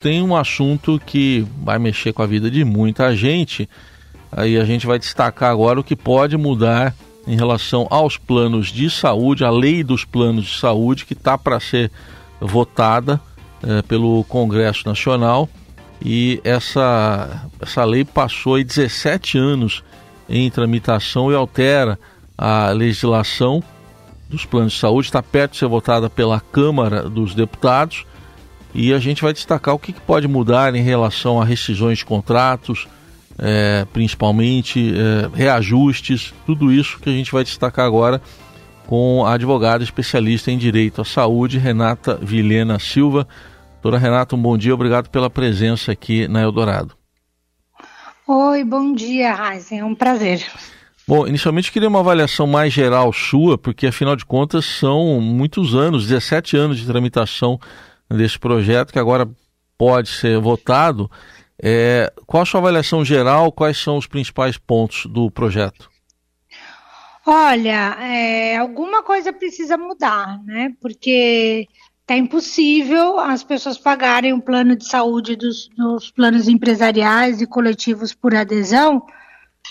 tem um assunto que vai mexer com a vida de muita gente. Aí a gente vai destacar agora o que pode mudar em relação aos planos de saúde, a lei dos planos de saúde que está para ser votada é, pelo Congresso Nacional. E essa, essa lei passou aí 17 anos em tramitação e altera a legislação dos planos de saúde, está perto de ser votada pela Câmara dos Deputados e a gente vai destacar o que, que pode mudar em relação a rescisões de contratos, é, principalmente é, reajustes, tudo isso que a gente vai destacar agora com a advogada especialista em direito à saúde, Renata Vilhena Silva. Doutora Renata, um bom dia, obrigado pela presença aqui na Eldorado. Oi, bom dia, Raizen, é um prazer. Bom, inicialmente queria uma avaliação mais geral sua, porque afinal de contas são muitos anos, 17 anos de tramitação desse projeto que agora pode ser votado. É, qual a sua avaliação geral? Quais são os principais pontos do projeto? Olha, é, alguma coisa precisa mudar, né? Porque está impossível as pessoas pagarem o plano de saúde dos, dos planos empresariais e coletivos por adesão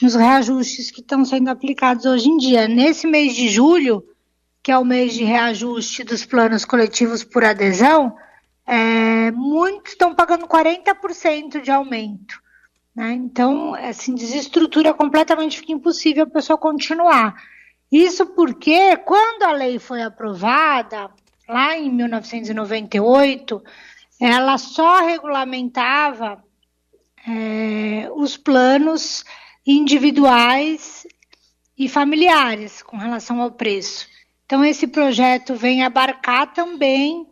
nos reajustes que estão sendo aplicados hoje em dia. Nesse mês de julho, que é o mês de reajuste dos planos coletivos por adesão, é, muitos estão pagando 40% de aumento. Né? Então, assim, desestrutura completamente, fica impossível a pessoa continuar. Isso porque, quando a lei foi aprovada, lá em 1998, ela só regulamentava é, os planos individuais e familiares com relação ao preço. Então, esse projeto vem abarcar também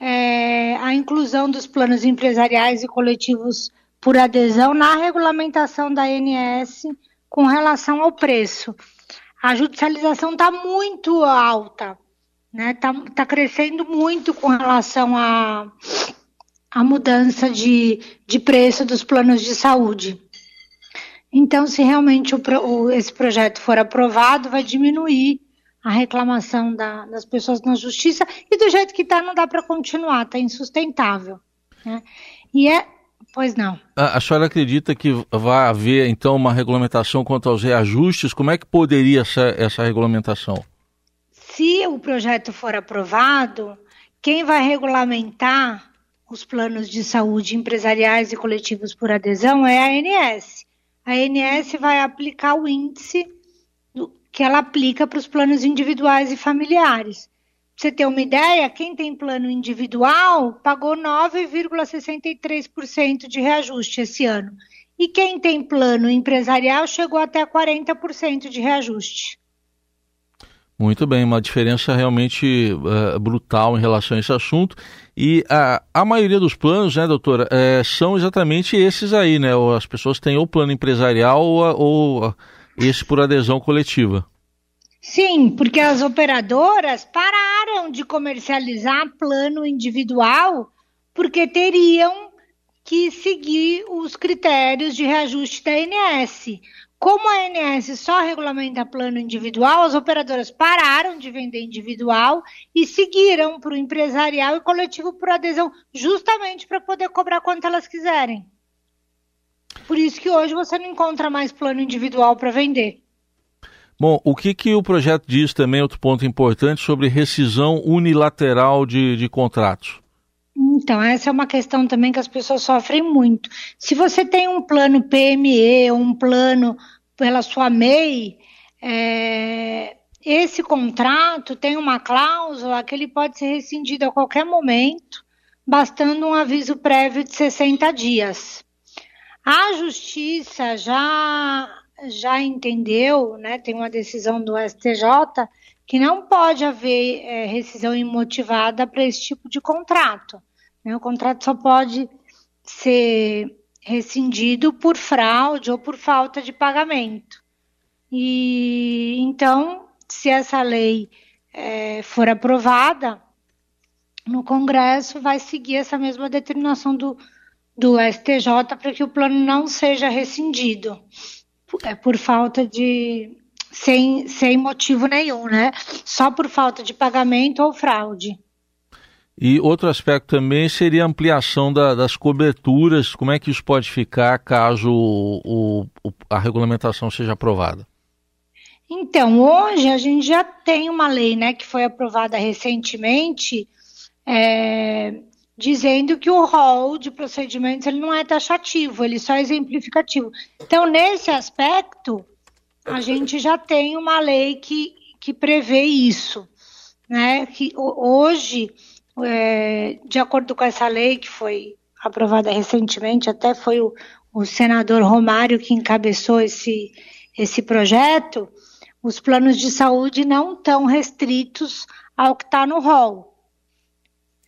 é, a inclusão dos planos empresariais e coletivos por adesão na regulamentação da ANS com relação ao preço. A judicialização está muito alta, né? Está tá crescendo muito com relação à a, a, mudança de, de preço dos planos de saúde. Então, se realmente o, o, esse projeto for aprovado, vai diminuir a reclamação da, das pessoas na justiça e do jeito que está não dá para continuar, está insustentável. Né? E é, pois não. A, a, senhora acredita que vai haver então uma regulamentação quanto aos reajustes? Como é que poderia ser essa regulamentação? Se o projeto for aprovado, quem vai regulamentar os planos de saúde empresariais e coletivos por adesão é a ANS a ANS vai aplicar o índice que ela aplica para os planos individuais e familiares. Pra você ter uma ideia, quem tem plano individual pagou 9,63% de reajuste esse ano. E quem tem plano empresarial chegou até 40% de reajuste. Muito bem, uma diferença realmente uh, brutal em relação a esse assunto. E a, a maioria dos planos, né, doutora, é, são exatamente esses aí, né? As pessoas têm ou plano empresarial ou, ou esse por adesão coletiva. Sim, porque as operadoras pararam de comercializar plano individual porque teriam que seguir os critérios de reajuste da ANS. Como a ANS só regulamenta plano individual, as operadoras pararam de vender individual e seguiram para o empresarial e coletivo por adesão, justamente para poder cobrar quanto elas quiserem. Por isso que hoje você não encontra mais plano individual para vender. Bom, o que, que o projeto diz também, outro ponto importante, sobre rescisão unilateral de, de contratos? Então, essa é uma questão também que as pessoas sofrem muito. Se você tem um plano PME, um plano pela sua MEI, é, esse contrato tem uma cláusula que ele pode ser rescindido a qualquer momento, bastando um aviso prévio de 60 dias. A justiça já já entendeu, né, tem uma decisão do STJ que não pode haver é, rescisão imotivada para esse tipo de contrato. Né? O contrato só pode ser rescindido por fraude ou por falta de pagamento. E então, se essa lei é, for aprovada no Congresso, vai seguir essa mesma determinação do, do STJ para que o plano não seja rescindido é, por falta de. Sem, sem motivo nenhum, né? Só por falta de pagamento ou fraude. E outro aspecto também seria a ampliação da, das coberturas. Como é que isso pode ficar caso o, o, a regulamentação seja aprovada? Então, hoje a gente já tem uma lei né, que foi aprovada recentemente, é, dizendo que o rol de procedimentos ele não é taxativo, ele só é exemplificativo. Então, nesse aspecto, a gente já tem uma lei que, que prevê isso. Né? Que hoje, é, de acordo com essa lei que foi aprovada recentemente, até foi o, o senador Romário que encabeçou esse, esse projeto, os planos de saúde não estão restritos ao que está no rol.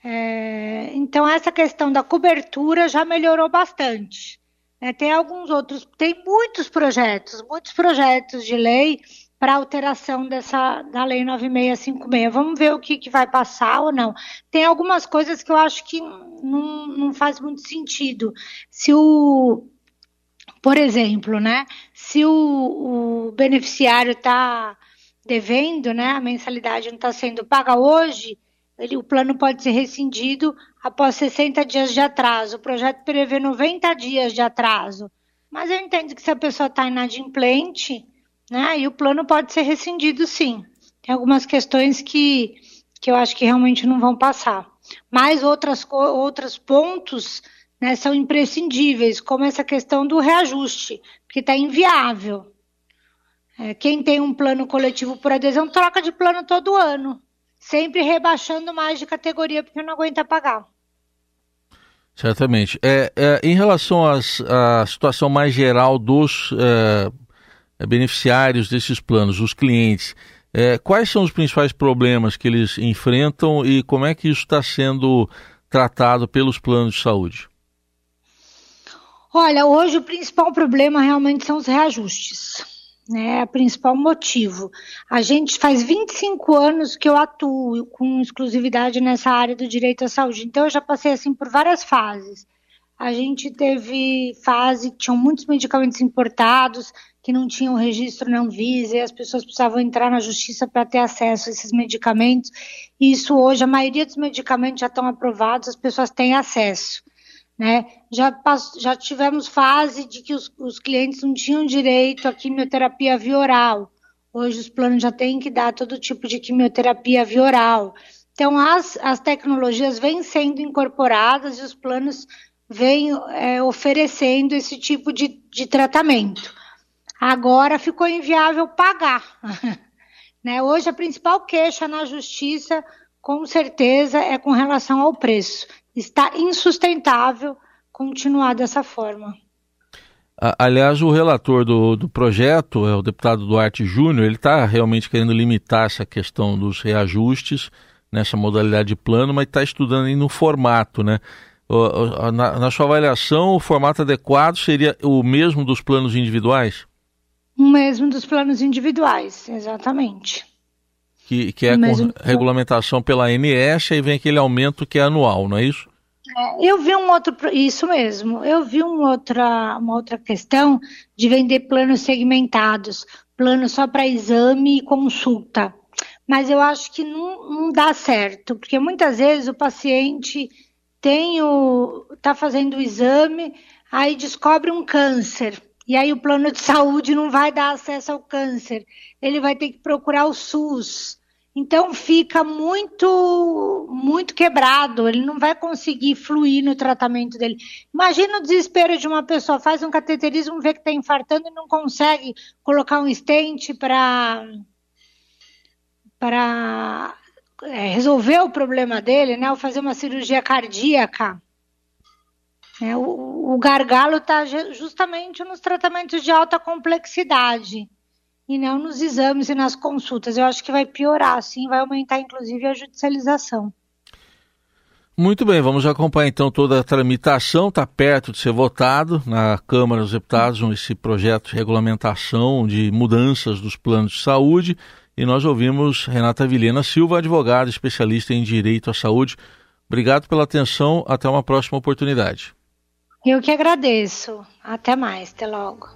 É, então, essa questão da cobertura já melhorou bastante. É, tem alguns outros, tem muitos projetos, muitos projetos de lei para alteração dessa da lei 9656. Vamos ver o que, que vai passar ou não. Tem algumas coisas que eu acho que não, não faz muito sentido. Se o, por exemplo, né, se o, o beneficiário está devendo, né, a mensalidade não está sendo paga hoje, ele, o plano pode ser rescindido após 60 dias de atraso. O projeto prevê 90 dias de atraso. Mas eu entendo que se a pessoa está inadimplente, né, e o plano pode ser rescindido sim. Tem algumas questões que, que eu acho que realmente não vão passar. Mas outras, outros pontos né, são imprescindíveis, como essa questão do reajuste, porque está inviável. É, quem tem um plano coletivo por adesão troca de plano todo ano sempre rebaixando mais de categoria porque não aguenta pagar. Certamente. É, é em relação às, à situação mais geral dos é, beneficiários desses planos, os clientes, é, quais são os principais problemas que eles enfrentam e como é que isso está sendo tratado pelos planos de saúde? Olha, hoje o principal problema realmente são os reajustes né, é o principal motivo. A gente faz 25 anos que eu atuo com exclusividade nessa área do direito à saúde, então eu já passei assim por várias fases. A gente teve fase que tinham muitos medicamentos importados que não tinham registro na Anvisa e as pessoas precisavam entrar na justiça para ter acesso a esses medicamentos. E isso hoje, a maioria dos medicamentos já estão aprovados, as pessoas têm acesso. Né? Já, já tivemos fase de que os, os clientes não tinham direito à quimioterapia via oral. Hoje os planos já têm que dar todo tipo de quimioterapia via oral. Então as, as tecnologias vêm sendo incorporadas e os planos vêm é, oferecendo esse tipo de, de tratamento. Agora ficou inviável pagar. né? Hoje a principal queixa na justiça, com certeza, é com relação ao preço está insustentável continuar dessa forma. Aliás, o relator do, do projeto, é o deputado Duarte Júnior, ele está realmente querendo limitar essa questão dos reajustes nessa modalidade de plano, mas está estudando aí no formato, né? Na, na, sua avaliação, o formato adequado seria o mesmo dos planos individuais? O mesmo dos planos individuais, exatamente que, que é Mas, com regulamentação pela ANS, e vem aquele aumento que é anual, não é isso? É, eu vi um outro, isso mesmo, eu vi um outra, uma outra questão de vender planos segmentados, plano só para exame e consulta. Mas eu acho que não, não dá certo, porque muitas vezes o paciente tem o, tá fazendo o exame, aí descobre um câncer. E aí o plano de saúde não vai dar acesso ao câncer. Ele vai ter que procurar o SUS. Então fica muito muito quebrado, ele não vai conseguir fluir no tratamento dele. Imagina o desespero de uma pessoa, faz um cateterismo, vê que está infartando e não consegue colocar um estente para para é, resolver o problema dele, né? Ou fazer uma cirurgia cardíaca. É, o, o gargalo está justamente nos tratamentos de alta complexidade e não nos exames e nas consultas. Eu acho que vai piorar, sim, vai aumentar inclusive a judicialização. Muito bem, vamos acompanhar então toda a tramitação, está perto de ser votado na Câmara dos Deputados esse projeto de regulamentação de mudanças dos planos de saúde e nós ouvimos Renata Vilhena Silva, advogada especialista em direito à saúde. Obrigado pela atenção, até uma próxima oportunidade. Eu que agradeço. Até mais, até logo.